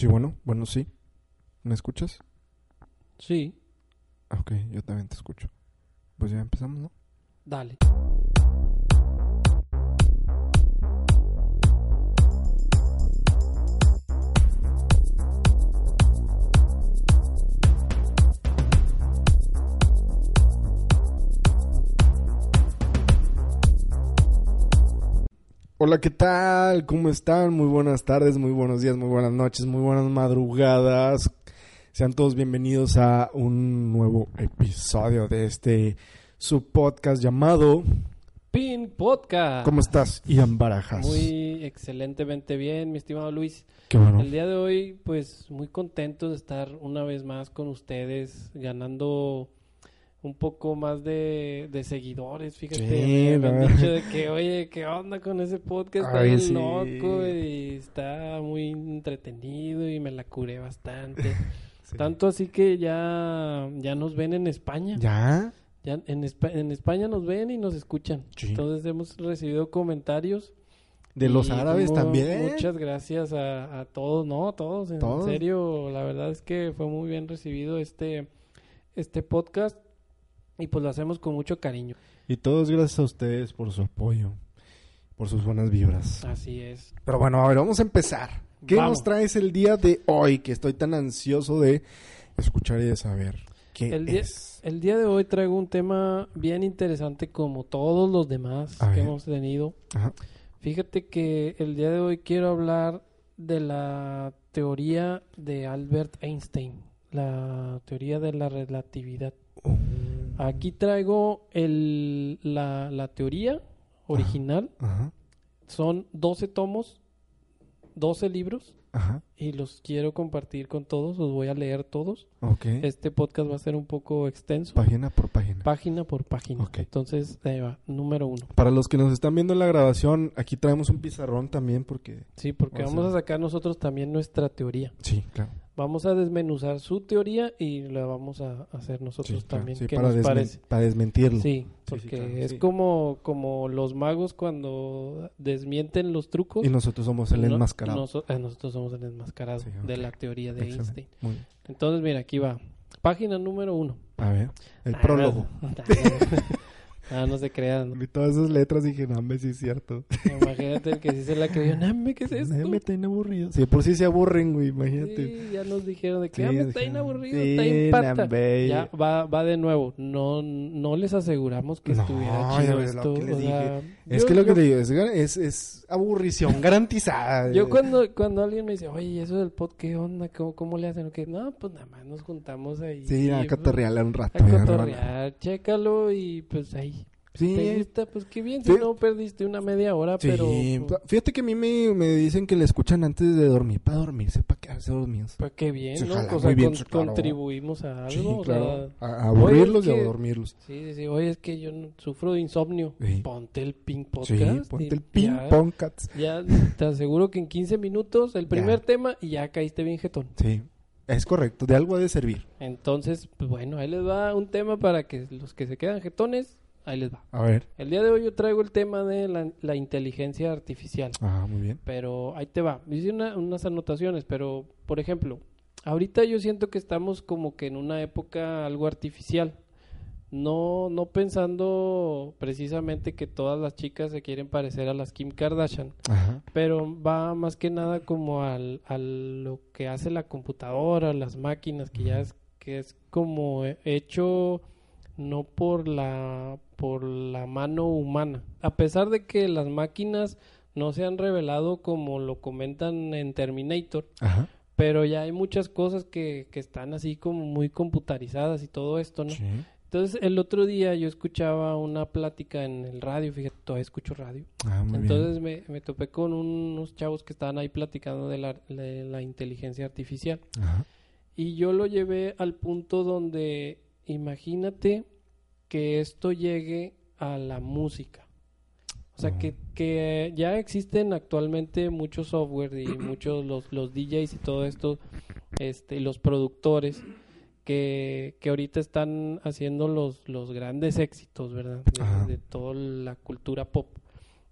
Sí, bueno, bueno, sí. ¿Me escuchas? Sí, Ah, Ok, yo también te escucho. Pues ya empezamos, ¿no? dale. Hola, ¿qué tal? ¿Cómo están? Muy buenas tardes, muy buenos días, muy buenas noches, muy buenas madrugadas. Sean todos bienvenidos a un nuevo episodio de este su podcast llamado Pin Podcast. ¿Cómo estás, Ian Barajas? Muy excelentemente bien, mi estimado Luis. Qué bueno. El día de hoy, pues muy contento de estar una vez más con ustedes, ganando un poco más de, de seguidores. Fíjate, Sí, me, han dicho de que, oye, ¿qué onda con ese podcast? Está Ay, bien sí. loco y está muy entretenido y me la curé bastante. Sí. Tanto así que ya, ya nos ven en España. ¿Ya? Ya en, en España nos ven y nos escuchan. Entonces hemos recibido comentarios. ¿De los y árabes también? Muchas gracias a, a todos, no, a todos, en ¿Todos? serio, la verdad es que fue muy bien recibido este, este podcast y pues lo hacemos con mucho cariño. Y todos gracias a ustedes por su apoyo, por sus buenas vibras. Así es. Pero bueno, a ver, vamos a empezar. ¿Qué Vamos. nos traes el día de hoy? Que estoy tan ansioso de escuchar y de saber qué El día- es. El día de hoy traigo un tema bien interesante como todos los demás A que ver. hemos tenido. Ajá. Fíjate que el día de hoy quiero hablar de la teoría de Albert Einstein, la teoría de la relatividad. Aquí traigo el, la, la teoría original. Ajá, Son 12 tomos, 12 libros ajá, y los quiero compartir con todos. Los voy a leer todos. ok. Este podcast va a ser un poco extenso, Página por página. página por página. Ok. Entonces, ahí va, número uno. Para los que nos están viendo en la grabación, aquí traemos un pizarrón también porque... Sí, porque vamos a sacar nosotros también nuestra teoría. Sí, claro. Vamos a desmenuzar su teoría y la vamos a hacer nosotros Sí, claro. también. Sí, ¿Qué para, nos desmen- parece? para desmentirlo. Sí, sí, porque claro, es sí. como, como los magos cuando desmienten los trucos. Y nosotros somos el No- enmascarado. noso- eh, nosotros somos el enmascarado Sí, de la teoría de Excelente. Einstein. Muy bien. Entonces, mira, aquí va. Página número uno. A ver, el Ah, prólogo. Ah, no se crean. Vi todas esas letras y dije, hombre, sí es cierto. Imagínate el que sí se la creyó. "Name, ¿qué es esto? Me está bien aburrido. Sí, por sí se aburren, güey, imagínate. Sí, ya nos dijeron de que Sí, "Ah, está bien dijeron, aburrido, sí, está bien pata". nambe. Ya va, va de nuevo. No, no les aseguramos que No, estuviera chido ves lo esto. que les sea, Es yo- que lo que te digo, es, es, es aburrición garantizada. Yo cuando, cuando alguien me dice, oye, eso del pod, ¿qué onda? ¿Cómo, cómo le hacen? Que no, pues nada más nos juntamos ahí. Sí, a pues, cotorrearle un rato. A cotorrear, chécalo y pues ahí. Sí, ¿Te gusta? Pues qué bien, si Sí. no perdiste una media hora, sí. pero... Fíjate que a mí me, me dicen que le escuchan antes de dormir, para dormirse, para quedarse dormidos. Pues qué bien, Sí, ¿no? jala, O sea, muy bien, con- sí, claro. contribuimos a algo. O claro. sea, A, a aburrirlos y a dormirlos. sí, sí, sí. Oye, es que yo sufro de insomnio. Ponte el ping Sí, podcast. ponte el ping ya- pong cats. Ya te aseguro que en 15 minutos el primer Ya. tema y ya caíste bien jetón. Sí, es correcto, de algo ha de servir. Entonces, pues bueno, ahí les va un tema para que los que se quedan jetones, ahí les va. A ver. El día de hoy yo traigo el tema de la, la inteligencia artificial, Ah, muy bien. pero ahí te va. Hice una- unas anotaciones, pero por ejemplo, ahorita yo siento que estamos como que en una época algo artificial. No, no pensando precisamente que todas las chicas se quieren parecer a las Kim Kardashian, Ajá. pero va más que nada como al, a lo que hace la computadora, las máquinas, que ya es, que es como hecho no por la, por la mano humana. A pesar de que las máquinas no se han revelado como lo comentan en Terminator, Ajá. pero ya hay muchas cosas que, que están así como muy computarizadas y todo esto, ¿no? Sí. Entonces el otro día yo escuchaba una plática en el radio, fíjate, todavía escucho radio. Ah, muy bien. Entonces me, me topé con unos chavos que estaban ahí platicando de la, de la inteligencia artificial. Ajá. Y yo lo llevé al punto donde imagínate que esto llegue a la música. O sea, que, que ya existen actualmente muchos software y muchos los, los DJs y todo esto, este, y los productores que, que ahorita están haciendo los, los grandes éxitos, ¿verdad? De, de toda la cultura pop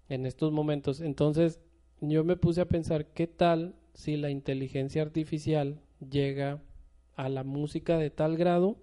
en estos momentos. Entonces, yo me puse a pensar, ¿qué tal si la inteligencia artificial llega a la música de tal grado.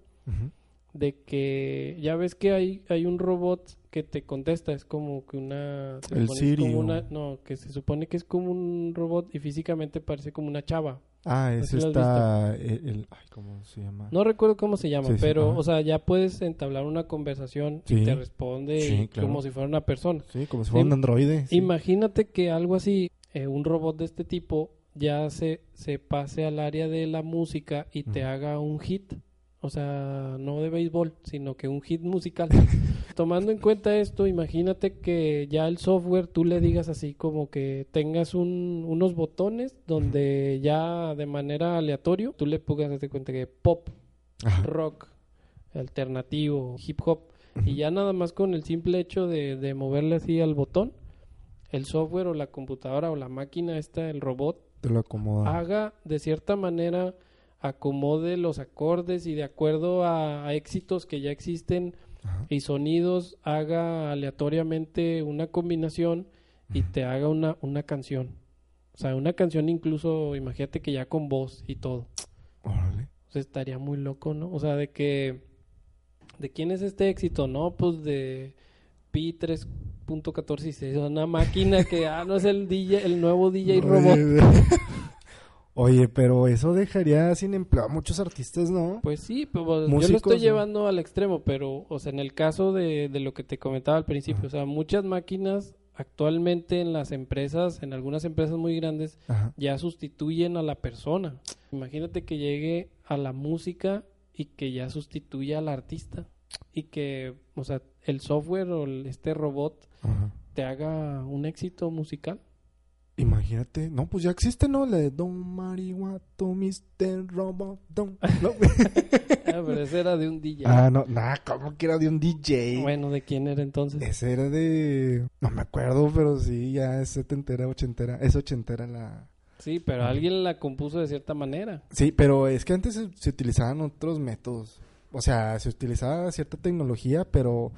De que ya ves que hay, hay un robot que te contesta, es como que una... se El Siri como o- una- no, que se supone que es como un robot y físicamente parece como una chava. Ah, ese está el, el- ay, ¿cómo se llama? No recuerdo cómo se llama, Sí, pero, o sea, ya puedes entablar una conversación Sí. y te responde claro. como si fuera una persona. Sí, como si fuera un androide. Imagínate que algo así, eh, un robot de este tipo, ya se, se pase al área de la música y te haga un hit. O sea, no de béisbol, sino que un hit musical. Tomando en cuenta esto, imagínate que ya el software tú le digas así como que tengas un- unos botones donde ya de manera aleatorio tú le pongas darte cuenta que pop, Ajá. rock, alternativo, hip hop, y ya nada más con el simple hecho de, de moverle así al botón, el software o la computadora o la máquina esta, el robot, Te lo acomoda. haga de cierta manera, acomode los acordes y de acuerdo a, a éxitos que ya existen Ajá. y sonidos, haga aleatoriamente una combinación y te haga una, una canción. O sea, una canción incluso, imagínate que ya con voz y todo. Órale. O sea, estaría muy loco, ¿no? O sea, de que... ¿De quién es este éxito? No, pues de Pi 3.14 una máquina que, ah, no es el DJ, el nuevo DJ robot. Oye, pero eso dejaría sin empleo a muchos artistas, ¿no? Pues sí, pero yo lo Músicos, estoy ¿no? llevando al extremo, pero, o sea, en el caso de, de lo que te comentaba al principio, Ajá. o sea, muchas máquinas actualmente en las empresas, en algunas empresas muy grandes, Ajá. ya sustituyen a la persona. Imagínate que llegue a la música y que ya sustituya al artista y que, o sea, el software o el- este robot Ajá. te haga un éxito musical. Imagínate. No, pues ya existe, ¿no? La de Don Marihuato, Mr. Robot, Don. No. Ah, pero ese era de un DJ. ah, no. Nah, ¿cómo que era de un DJ? Bueno, ¿de quién era entonces? Ese era de... No me acuerdo, pero sí, ya es setentera, ochentera. Es ochentera la... Sí, pero alguien la compuso de cierta manera. Sí, pero es que antes se, se utilizaban otros métodos. O sea, se utilizaba cierta tecnología, pero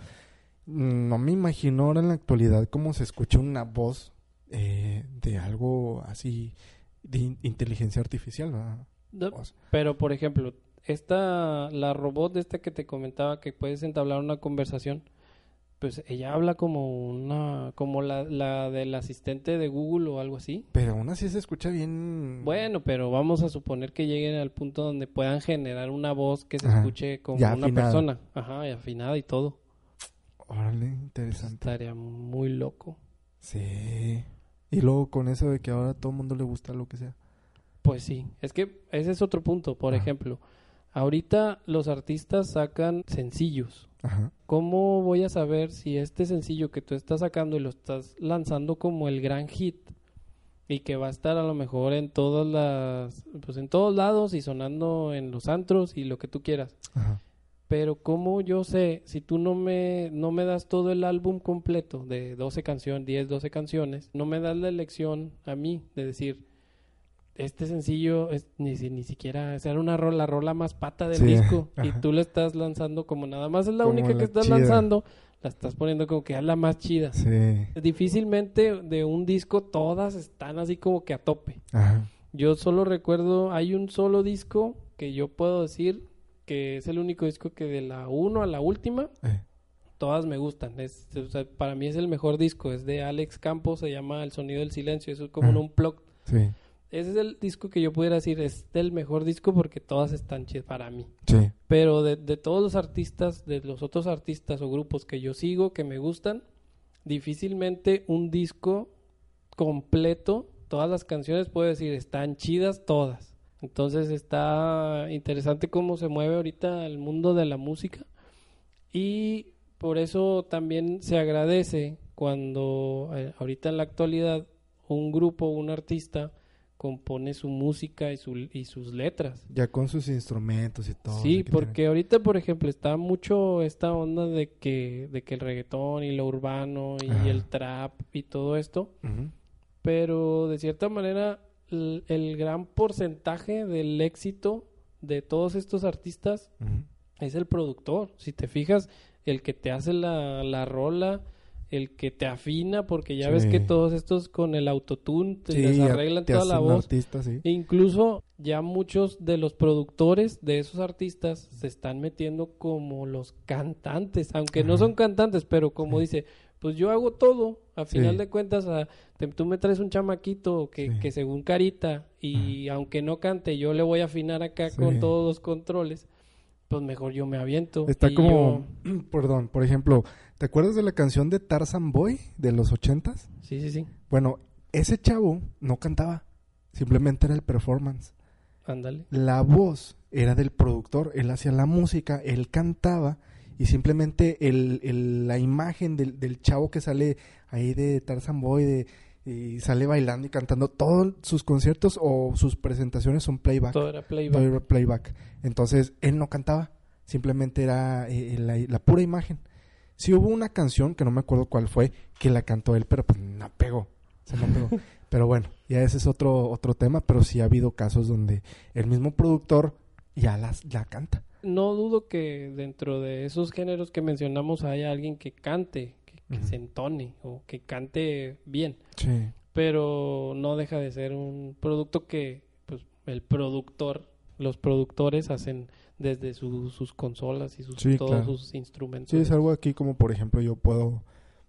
mm, no me imagino ahora en la actualidad cómo se escucha una voz eh, de algo así de in- inteligencia artificial, ¿verdad? No, O sea, Pero, por ejemplo, esta, la robot de esta que te comentaba que puedes entablar una conversación, pues ella habla como una, como la, la del asistente de Google o algo así. pero aún así se escucha bien... Bueno, pero vamos a suponer que lleguen al punto donde puedan generar una voz que se Ajá. escuche como Ya una afinada. persona. Ajá, y afinada y todo. Órale, interesante. Estaría muy loco. Sí. Y luego con eso de que ahora a todo el mundo le gusta lo que sea. Pues sí, es que ese es otro punto. Por Ajá. ejemplo, ahorita los artistas sacan sencillos. Ajá. ¿Cómo voy a saber si este sencillo que tú estás sacando y lo estás lanzando como el gran hit y que va a estar a lo mejor en todas las, pues en todos lados y sonando en los antros y lo que tú quieras? Ajá. Pero cómo yo sé si tú no me no me das todo el álbum completo de 12 canciones, 10, 12 canciones, no me das la elección a mí de decir este sencillo es ni ni siquiera es una rola, la rola más pata del Sí, disco y tú la estás lanzando como nada más es la Como única la que estás chida. lanzando, la estás poniendo como que es la más chida. Sí. Difícilmente de un disco todas están así como que a tope. Ajá. Yo solo recuerdo, hay un solo disco que yo puedo decir que es el único disco que de la 1 a la última, Eh. todas me gustan. Es, o sea, para mí es el mejor disco, es de Alex Campos, se llama El Sonido del Silencio, eso es como un Ah. unplug. Sí. Ese es el disco que yo pudiera decir, es el mejor disco porque todas están chidas para mí. Sí. Pero de, de todos los artistas, de los otros artistas o grupos que yo sigo, que me gustan, difícilmente un disco completo, todas las canciones, puedo decir, están chidas todas. Entonces está interesante cómo se mueve ahorita el mundo de la música. Y por eso también se agradece cuando eh, ahorita en la actualidad un grupo, un artista, compone su música y, su, y sus letras. Ya con sus instrumentos y todo. Sí, porque ahorita, por ejemplo, está mucho esta onda de que, de que el reggaetón y lo urbano y Ajá. el trap y todo esto, pero de cierta manera el, el gran porcentaje del éxito de todos estos artistas es el productor. Si te fijas, el que te hace la, la rola, el que te afina, porque ya Sí. ves que todos estos con el autotune te Sí, les ya arreglan te toda la voz. artista, sí. E incluso ya muchos de los productores de esos artistas se están metiendo como los cantantes, aunque no son cantantes, pero como dice, pues yo hago todo, a Sí. final de cuentas a- te- tú me traes un chamaquito que, Sí. que según carita y aunque no cante yo le voy a afinar acá Sí. con todos los controles, pues mejor yo me aviento. Está como, yo- perdón, por ejemplo, ¿te acuerdas de la canción de Tarzan Boy de los ochentas? sí, sí, sí, Bueno, ese chavo no cantaba, simplemente era el performance. ándale. La voz era del productor, él hacía la música, él cantaba y simplemente el, el- la imagen del, del chavo que sale ahí de Tarzan Boy de, y sale bailando y cantando, todos sus conciertos o sus presentaciones son playback. Todo era todo playback. era playback. Entonces él no cantaba, simplemente era eh, la, la pura imagen. Sí hubo una canción, que no me acuerdo cuál fue, que la cantó él, pero pues no pegó. Se no pegó. pero bueno, ya ese es otro, otro tema, pero sí ha habido casos donde el mismo productor ya las, la canta. No dudo que dentro de esos géneros que mencionamos haya alguien que cante, que, se entone o que cante bien, Sí. pero no deja de ser un producto que pues el productor, los productores hacen desde su- sus consolas y sus, Sí, todos claro. sus instrumentos. Sí, es algo aquí como por ejemplo yo puedo,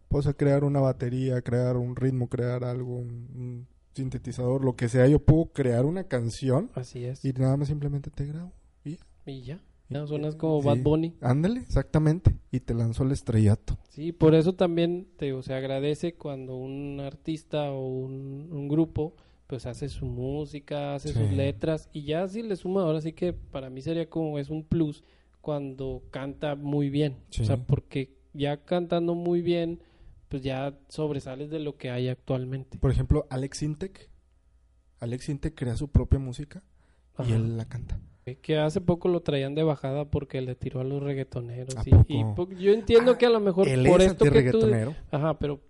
puedo crear una batería, crear un ritmo, crear algo, un, un sintetizador, lo que sea, yo puedo crear una canción Así es. y nada más simplemente te grabo. Y ya. Y- Ya suenas como sí. Bad Bunny. Ándale, exactamente. Y te lanzó el estrellato. Sí, por eso también te digo, se agradece cuando un artista o un, un grupo pues hace su música, hace sus Sí. letras y ya si le suma ahora sí que para mí sería como es un plus cuando canta muy bien, Sí. o sea, porque ya cantando muy bien pues ya sobresales de lo que hay actualmente. Por ejemplo, Alex Intec. Alex Intec crea su propia música y Ajá. él la canta. Que hace poco lo traían de bajada porque le tiró a los reggaetoneros. ¿A y- yo entiendo Ah, que a lo mejor Él por es esto que tú. Ajá, pero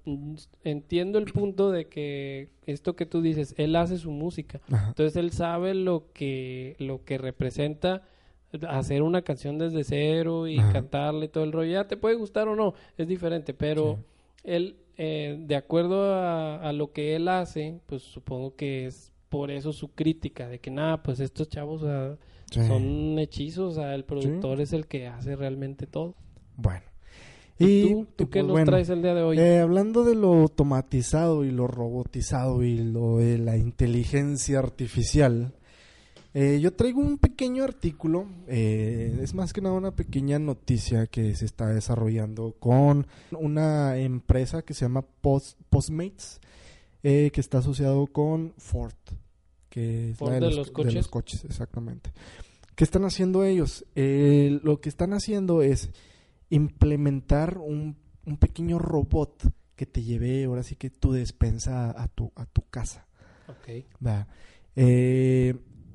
entiendo el punto de que esto que tú dices, él hace su música. Ajá. Entonces él sabe lo que lo que representa hacer una canción desde cero y Ajá. cantarle todo el rollo. Ya te puede gustar o no, es diferente, pero Sí. él eh, de acuerdo a, a lo que él hace, pues supongo que es por eso su crítica de que nada, pues estos chavos Sí. son hechizos, o sea, el productor es el que hace realmente todo. Bueno. ¿Y tú, qué pues nos bueno, traes el día de hoy? eh, hablando de lo automatizado y lo robotizado y lo de la inteligencia artificial, eh, yo traigo un pequeño artículo, eh, es más que nada una pequeña noticia que se está desarrollando con una empresa que se llama Post- Postmates, que está asociado con Ford, que es Ford la de los coches. de los coches, exactamente. ¿Qué están haciendo ellos? Eh, lo que están haciendo es implementar un, un pequeño robot que te lleve ahora sí que tu despensa a tu, a tu casa. Ok. Eh,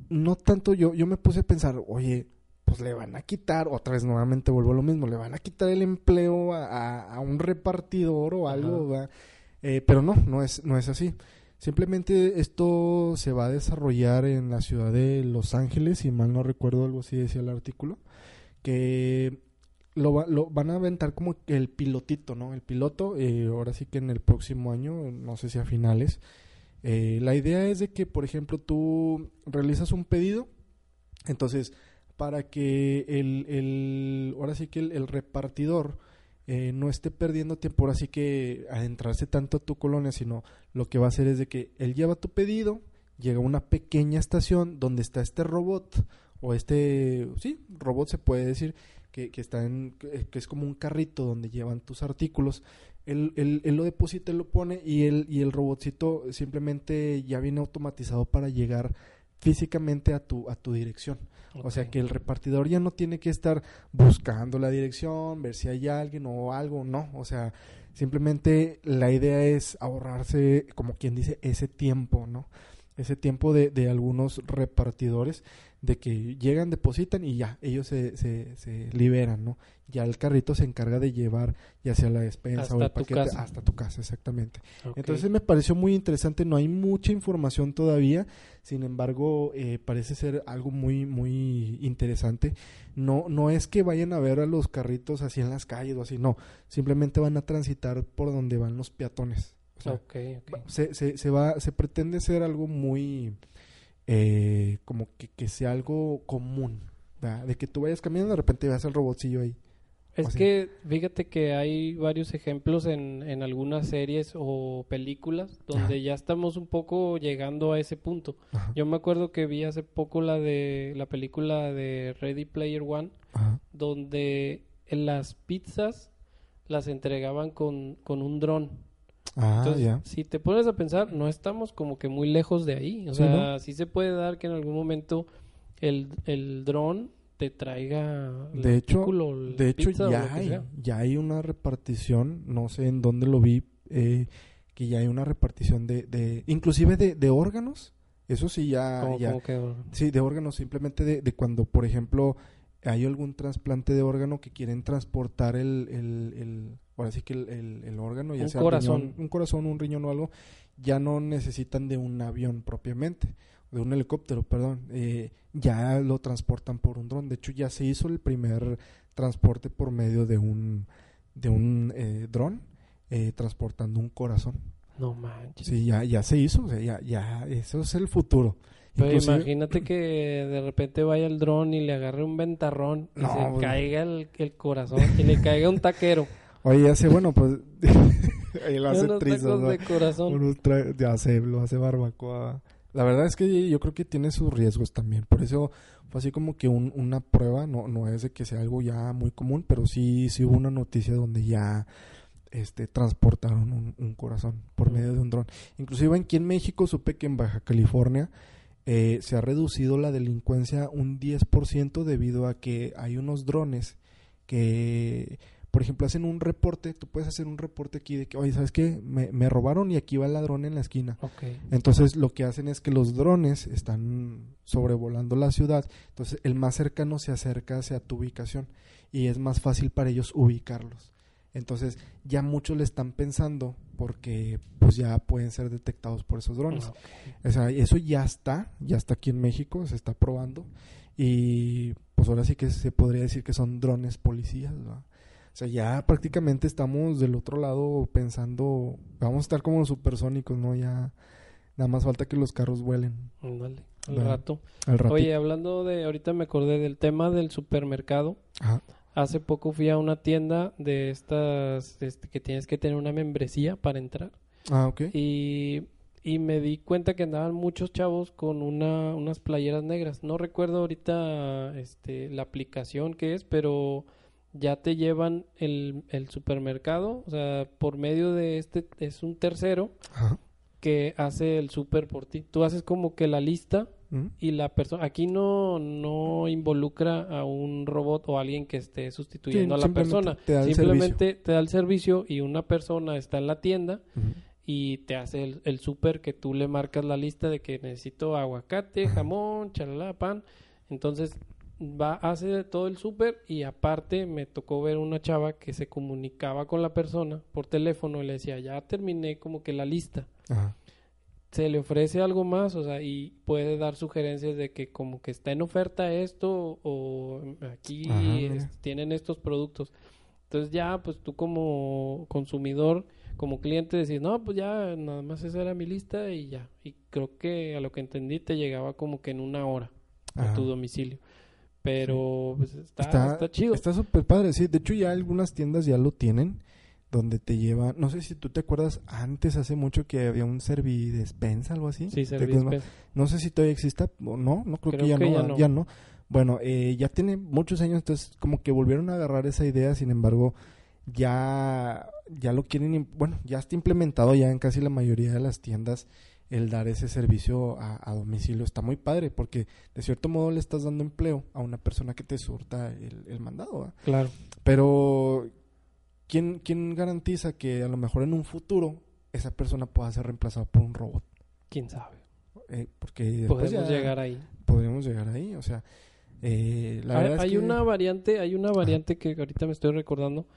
no tanto yo, yo me puse a pensar, oye, pues le van a quitar, otra vez nuevamente vuelvo a lo mismo, le van a quitar el empleo a, a- a un repartidor o algo. Eh, pero no, no es, no es así. Simplemente esto se va a desarrollar en la ciudad de Los Ángeles, si mal no recuerdo, algo así decía el artículo, que lo, lo van a aventar como el pilotito, ¿no? El piloto, eh, ahora sí que en el próximo año, no sé si a finales, eh, la idea es de que, por ejemplo, tú realizas un pedido, entonces, para que el, el ahora sí que el repartidor eh, no esté perdiendo tiempo, ahora sí que adentrarse tanto a tu colonia, sino lo que va a hacer es de que él lleva tu pedido, llega a una pequeña estación donde está este robot, o este, sí, robot se puede decir, que, que está en, que es como un carrito donde llevan tus artículos, él, él, él lo deposita, él lo pone y el, y el robotcito simplemente ya viene automatizado para llegar físicamente a tu, a tu dirección. O sea que el repartidor ya no tiene que estar buscando la dirección, ver si hay alguien o algo, no. O sea, simplemente la idea es ahorrarse, como quien dice, ese tiempo, ¿no? Ese tiempo de, de algunos repartidores de que llegan, depositan y ya, ellos se, se, se liberan, ¿no? Ya el carrito se encarga de llevar ya sea la despensa Hasta o el tu paquete casa. hasta tu casa, exactamente. Entonces me pareció muy interesante, no hay mucha información todavía, sin embargo eh, parece ser algo muy muy interesante. No no es que vayan a ver a los carritos así en las calles o así, no, simplemente van a transitar por donde van los peatones. O sea, Ok, ok. se, se, se va se pretende ser algo muy eh, como que, que sea algo común, ¿verdad? de que tú vayas caminando de repente veas el robotcillo ahí. Es que fíjate que hay varios ejemplos en, en algunas series o películas donde Ajá. ya estamos un poco llegando a ese punto. Ajá, Yo me acuerdo que vi hace poco la de la película de Ready Player One ajá. donde las pizzas las entregaban con, con un dron. Ah, Entonces, ya. si te pones a pensar, no estamos como que muy lejos de ahí. O Sí, sea, sí se puede dar que en algún momento el, el dron te traiga el De hecho, artículo, De hecho, ya hay, ya hay una repartición, no sé en dónde lo vi, eh, que ya hay una repartición de, de inclusive de, de órganos. Eso sí, ya, Ah, ya. que- Sí, de órganos, simplemente de, de cuando, por ejemplo, hay algún trasplante de órgano que quieren transportar el, el, el ahora sí que el, el- el órgano, ya Un sea corazón. riñón- un corazón, un riñón o algo, ya no necesitan de un avión propiamente, de un helicóptero, perdón, eh, ya lo transportan por un dron. De hecho, ya se hizo el primer transporte por medio de un, de un eh, dron eh, transportando un corazón. No manches. Sí, ya, ya se hizo, o sea, ya, ya, eso es el futuro. Pero Inclusive- imagínate que de repente vaya el dron y le agarre un ventarrón y No, se güey. caiga el, el corazón y le caiga un taquero. Oye, sé, bueno, pues. ahí lo hace unos trizas, ¿no? de corazón. Unos ya sé, lo hace barbacoa. La verdad es que yo creo que tiene sus riesgos también. Por eso fue así como que un- una prueba. No, no es de que sea algo ya muy común, pero sí, sí hubo una noticia donde ya este transportaron un, un corazón por medio de un dron. Inclusive aquí en México supe que en Baja California eh, se ha reducido la delincuencia un 10% debido a que hay unos drones que, por ejemplo, hacen un reporte. Tú puedes hacer un reporte aquí de que, oye, ¿sabes qué? Me, me robaron y aquí va el ladrón en la esquina. Ok. Entonces lo que hacen es que los drones están sobrevolando la ciudad. Entonces el más cercano se acerca hacia tu ubicación y es más fácil para ellos ubicarlos. Entonces ya muchos le están pensando porque pues ya pueden ser detectados por esos drones. Ok. O sea, eso ya está, ya está aquí en México, se está probando. Y pues ahora sí que se podría decir que son drones policías, ¿va? O sea, ya prácticamente estamos del otro lado pensando, vamos a estar como los supersónicos, ¿no? Ya nada más falta que los carros vuelen al rato. al rato. Oye, hablando de, ahorita me acordé del tema del supermercado. Ajá. Hace poco fui a una tienda de estas este, que tienes que tener una membresía para entrar. Ah, ok. Y, y me di cuenta que andaban muchos chavos con una, unas playeras negras. No recuerdo ahorita este, la aplicación que es, pero ya te llevan el, el supermercado. O sea, por medio de este, es un tercero Ajá. que hace el super por ti. Tú haces como que la lista Mm. y la persona aquí no no involucra a un robot o alguien que esté sustituyendo Sí, a la persona. te simplemente te da el servicio y una persona está en la tienda y te hace el, el súper que tú le marcas la lista de que necesito aguacate jamón chalala pan. Entonces va hace todo el súper y aparte me tocó ver una chava que se comunicaba con la persona por teléfono y le decía ya terminé como que la lista Ajá. Se le ofrece algo más, o sea, y puede dar sugerencias de que como que está en oferta esto o aquí Ajá, mira. es- tienen estos productos. Entonces ya, pues tú como consumidor, como cliente decís, no, pues ya nada más esa era mi lista y ya. Y creo que a lo que entendí te llegaba como que en una hora a tu domicilio. Pero pues está, Está- está chido. Está súper padre, sí. De hecho, ya algunas tiendas ya lo tienen, donde te llevan. No sé si tú te acuerdas, antes, hace mucho, que había un servidespensa, algo así. Sí, ¿Te servicio acuerdas? No sé si todavía exista o no, no creo, Creo que, ya, que no, ya ah, no. ya no. Bueno, eh, ya tiene muchos años, entonces como que volvieron a agarrar esa idea, sin embargo, ya, ya lo quieren, bueno, ya está implementado ya en casi la mayoría de las tiendas el dar ese servicio a, a domicilio. Está muy padre porque de cierto modo le estás dando empleo a una persona que te surta el, el mandado. Claro. Pero, ¿quién, ¿quién garantiza que a lo mejor en un futuro esa persona pueda ser reemplazada por un robot? ¿Quién sabe? eh, porque Podemos ya llegar ahí. podríamos llegar ahí, o sea, eh, la hay verdad es hay que- una variante, hay una variante que ahorita me estoy recordando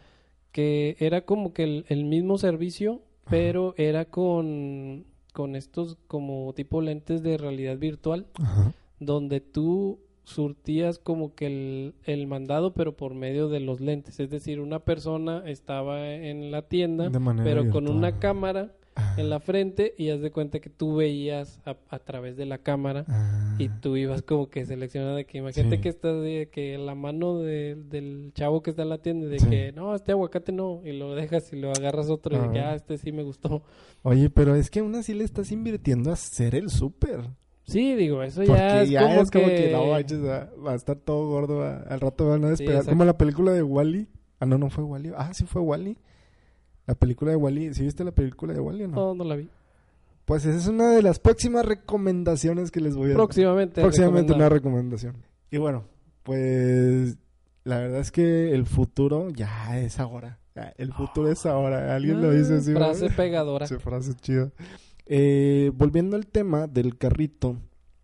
que era como que el, el mismo servicio, Ajá. pero era con con estos como tipo lentes de realidad virtual Ajá. donde tú surtías como que el, el mandado pero por medio de los lentes, es decir, una persona estaba en la tienda pero con una cámara Ah, en la frente y haz de cuenta que tú veías a, a través de la cámara ah, y tú ibas como que seleccionando de que imagínate Sí. que estás de que la mano de- del chavo que está en la tienda de Sí. que no, este aguacate no y lo dejas y lo agarras otro y de que Ah. ah, este sí me gustó. Oye, pero es que aún así le estás invirtiendo a hacer el súper. Sí, digo, eso Porque ya es, como, es como que, que... no manches, va, a estar todo gordo. va- al rato van a despegar. como la película de Wally. Ah, no, no fue Wally. Ah, sí fue Wally. La película de Wally. ¿Sí viste la película de Wally o no? No, no la vi. Pues esa es una de las próximas recomendaciones que les voy a dar. Próximamente. Próximamente una recomendación. Y bueno, pues la verdad es que el futuro ya es ahora. Ya, el futuro es ahora. Alguien lo dice así. Ah, Frase pegadora. Sí, frase chida. Eh, volviendo al tema del carrito,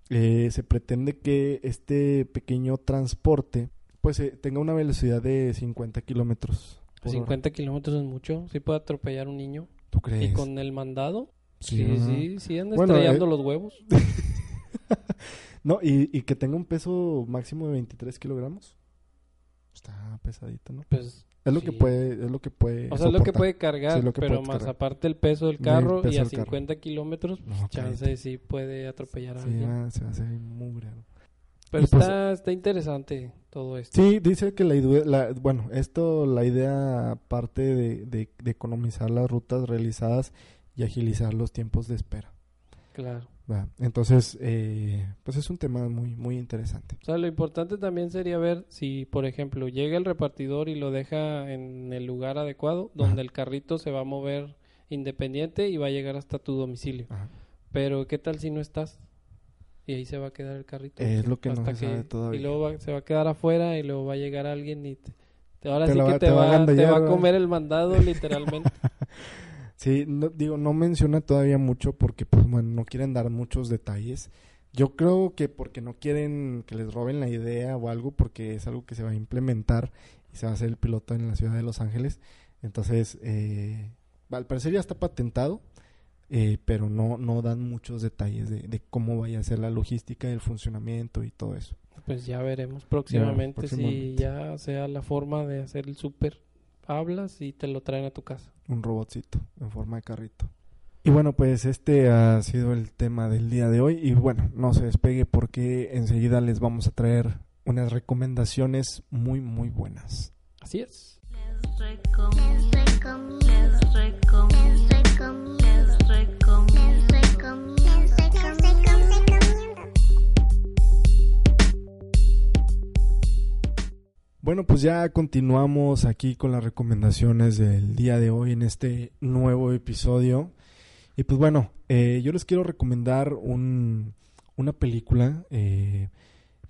eh, se pretende que este pequeño transporte pues eh, tenga una velocidad de 50 kilómetros. por hora. 50 kilómetros es mucho. Sí puede atropellar un niño. ¿Tú crees? Y con el mandado, sí, ¿verdad? sí, sí, anda Bueno, estrellando eh, los huevos. No, y, y que tenga un peso máximo de 23 kilogramos. Está pesadito, ¿no? Pues, Es lo que puede, es lo que puede. o sea, es lo que puede cargar, Sí, lo que pero puede más cargar. aparte el peso del El carro peso y a del carro. 50 kilómetros, pues, No, chance cállate. sí puede atropellar a Sí, alguien. se va a hacer mugre. ¿no? Pero pues- está, está interesante todo esto. Sí, dice que la idea, la- bueno, esto, la idea parte de, de- de economizar las rutas realizadas y agilizar los tiempos de espera. Claro. ¿Va? Entonces, eh, pues es un tema muy, muy interesante. O sea, lo importante también sería ver si, por ejemplo, llega el repartidor y lo deja en el lugar adecuado, donde Ajá. el carrito se va a mover independiente y va a llegar hasta tu domicilio. Ajá. Pero, ¿qué tal si no estás? Y ahí se va a quedar el carrito. Es lo que no se sabe todavía. Y luego va- se va a quedar afuera y luego va a llegar alguien y te, ahora Te sí la que va- te, te va a va, te va a comer el mandado literalmente. Sí, no, digo, no menciona todavía mucho porque, pues, bueno, no quieren dar muchos detalles. Yo creo que porque no quieren que les roben la idea o algo, porque es algo que se va a implementar y se va a hacer el piloto en la ciudad de Los Ángeles. Entonces, eh, al parecer ya está patentado, eh, pero no, no dan muchos detalles de, de cómo vaya a ser la logística, el funcionamiento y todo eso. Pues ya veremos próximamente, si próximamente. ya sea la forma de hacer el súper. Hablas y te lo traen a tu casa. Un robotcito en forma de carrito. Y bueno, pues este ha sido el tema del día de hoy. Y bueno, no se despegue porque enseguida les vamos a traer unas recomendaciones muy, muy buenas. Así es. Les recomiendo, les recomiendo, les Bueno, pues ya continuamos aquí con las recomendaciones del día de hoy en este nuevo episodio. Y pues bueno, eh, yo les quiero recomendar un, una película eh,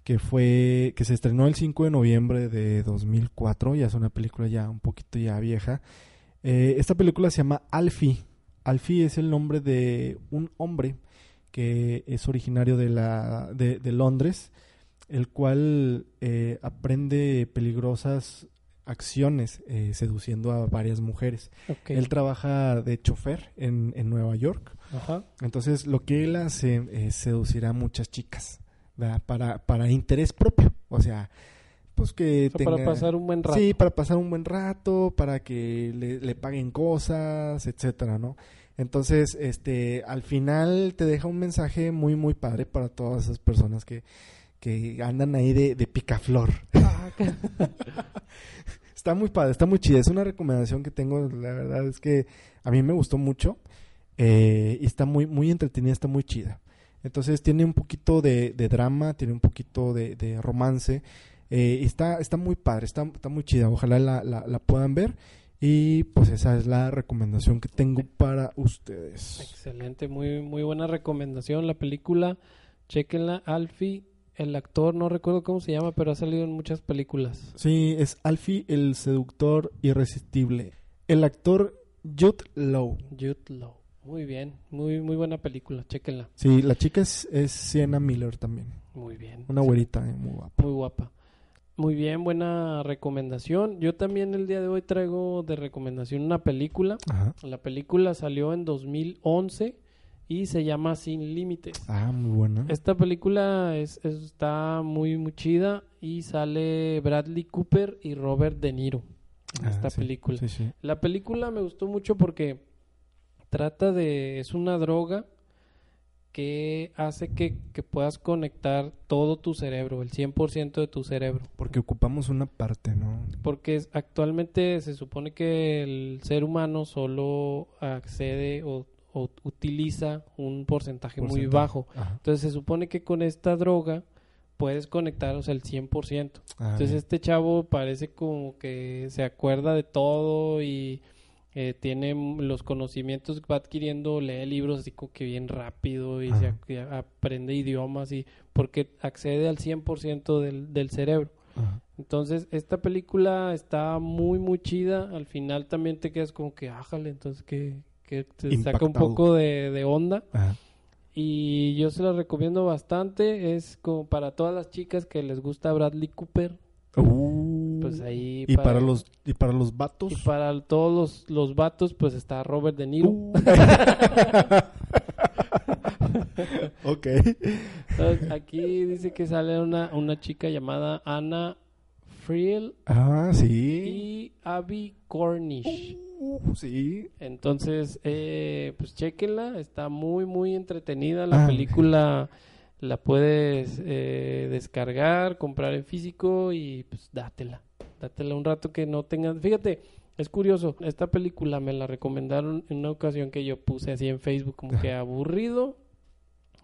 que fue que se estrenó el 5 de noviembre de 2004. Ya es una película ya un poquito ya vieja. Eh, esta película se llama Alfie. Alfie es el nombre de un hombre que es originario de, la, de, de Londres el cual eh, aprende peligrosas acciones eh, seduciendo a varias mujeres. Él trabaja de chofer en, en Nueva York, Ajá. entonces lo que él hace es seducir a muchas chicas ¿verdad? para para interés propio, o sea, pues que O sea, para pasar un buen rato. Sí, para pasar un buen rato, para que le, le paguen cosas, etcétera, ¿no? Entonces, este, al final te deja un mensaje muy, muy padre para todas esas personas que, que andan ahí de, de picaflor. Ah, Está muy padre, está muy chida. Es una recomendación que tengo, la verdad es que a mí me gustó mucho eh, y está muy, muy entretenida, está muy chida. Entonces tiene un poquito de, de drama, tiene un poquito de, de romance. eh, y está, está muy padre, está, está muy chida. Ojalá la, la, la puedan ver. Y pues esa es la recomendación que tengo para ustedes. Excelente, muy, muy buena recomendación. La película, chequenla. Alfie, el actor, no recuerdo cómo se llama, pero ha salido en muchas películas. Sí, es Alfie el seductor irresistible. El actor Jude Law. Jude Law. Muy bien, muy muy buena película, chéquenla. Sí, la chica es, es Sienna Miller también. Muy bien. Una Sí, güerita, eh, muy guapa. Muy guapa. Muy bien, buena recomendación. Yo también el día de hoy traigo de recomendación una película. Ajá. La película salió en 2011 y se llama Sin Límites. Ah, muy buena. Esta película es, es- está muy, muy chida y sale Bradley Cooper y Robert De Niro en Ah, esta sí, película. Sí, sí. La película me gustó mucho porque trata de... es una droga que hace que, que puedas conectar todo tu cerebro, el 100% de tu cerebro. Porque ocupamos una parte, ¿no? Porque actualmente se supone que el ser humano solo accede o, o utiliza un porcentaje, muy bajo. Ajá. Entonces se supone que con esta droga puedes conectar, o sea, el 100%. Ah, Entonces bien. este chavo parece como que se acuerda de todo y eh, tiene los conocimientos que va adquiriendo, lee libros así como que bien rápido y se aprende idiomas y porque accede al 100% del, del cerebro. Ajá. Entonces, esta película está muy, muy chida. Al final también te quedas como que, ájale, entonces que, que te saca un poco de, de onda. Ajá. Y yo se la recomiendo bastante. Es como para todas las chicas que les gusta Bradley Cooper. Uh, Pues ahí. y para los y para los vatos. Y para todos los, los vatos, pues está Robert De Niro. Uh. ok. Entonces, aquí dice que sale una, una chica llamada Anna Friel Ah, sí. y Abby Cornish. Uh, sí. Entonces, eh, pues chequenla, está muy, muy entretenida. La Ah. película la puedes eh, descargar, comprar en físico y pues dátela. Dátela un rato que no tengas. Fíjate, es curioso, esta película me la recomendaron en una ocasión que yo puse así en Facebook, como que aburrido.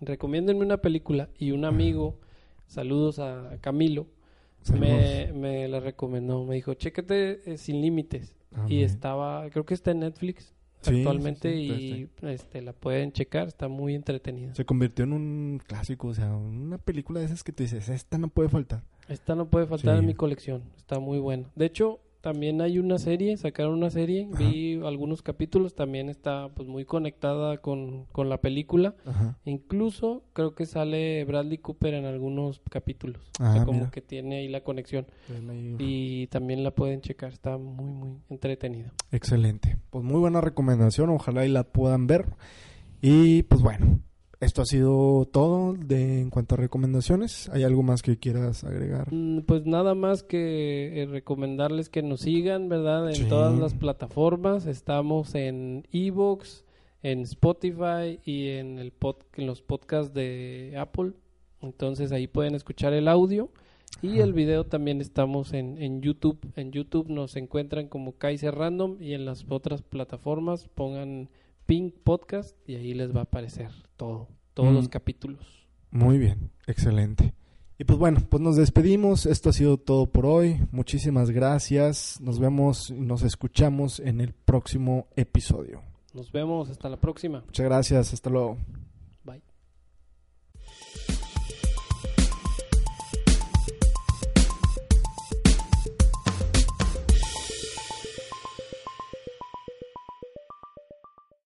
Recomiéndenme una película y un amigo, saludos a Camilo, me, me la recomendó. Me dijo, chécate eh, Sin Límites. Ah, y estaba, creo que está en Netflix Sí, actualmente sí, sí, y este la pueden checar, está muy entretenida. Se convirtió en un clásico, o sea, una película de esas que tú dices, esta no puede faltar. Esta no puede faltar en mi colección, está muy buena. De hecho, también hay una serie, sacaron una serie, Ajá. vi algunos capítulos, también está pues muy conectada con, con la película. Ajá. Incluso creo que sale Bradley Cooper en algunos capítulos. o Ah, sea, como mira. que tiene ahí la conexión. Ahí. Y también la pueden checar, está muy, muy entretenida. Excelente. Pues muy buena recomendación, ojalá y la puedan ver. Y pues bueno, esto ha sido todo de en cuanto a recomendaciones. ¿Hay algo más que quieras agregar? Mm, Pues nada más que eh, recomendarles que nos sigan, ¿verdad? En Sí. todas las plataformas. Estamos en Evox, en Spotify y en, el pod- en los podcasts de Apple. Entonces ahí pueden escuchar el audio. Y Ajá. el video también estamos en, en YouTube. En YouTube nos encuentran como Kaiser Random y en las otras plataformas pongan Pink Podcast y ahí les va a aparecer todo, todos Mm. los capítulos. Muy bien, excelente. Y pues bueno, pues nos despedimos. Esto ha sido todo por hoy. Muchísimas gracias. Nos vemos y nos escuchamos en el próximo episodio. Nos vemos, hasta la próxima. Muchas gracias. Hasta luego.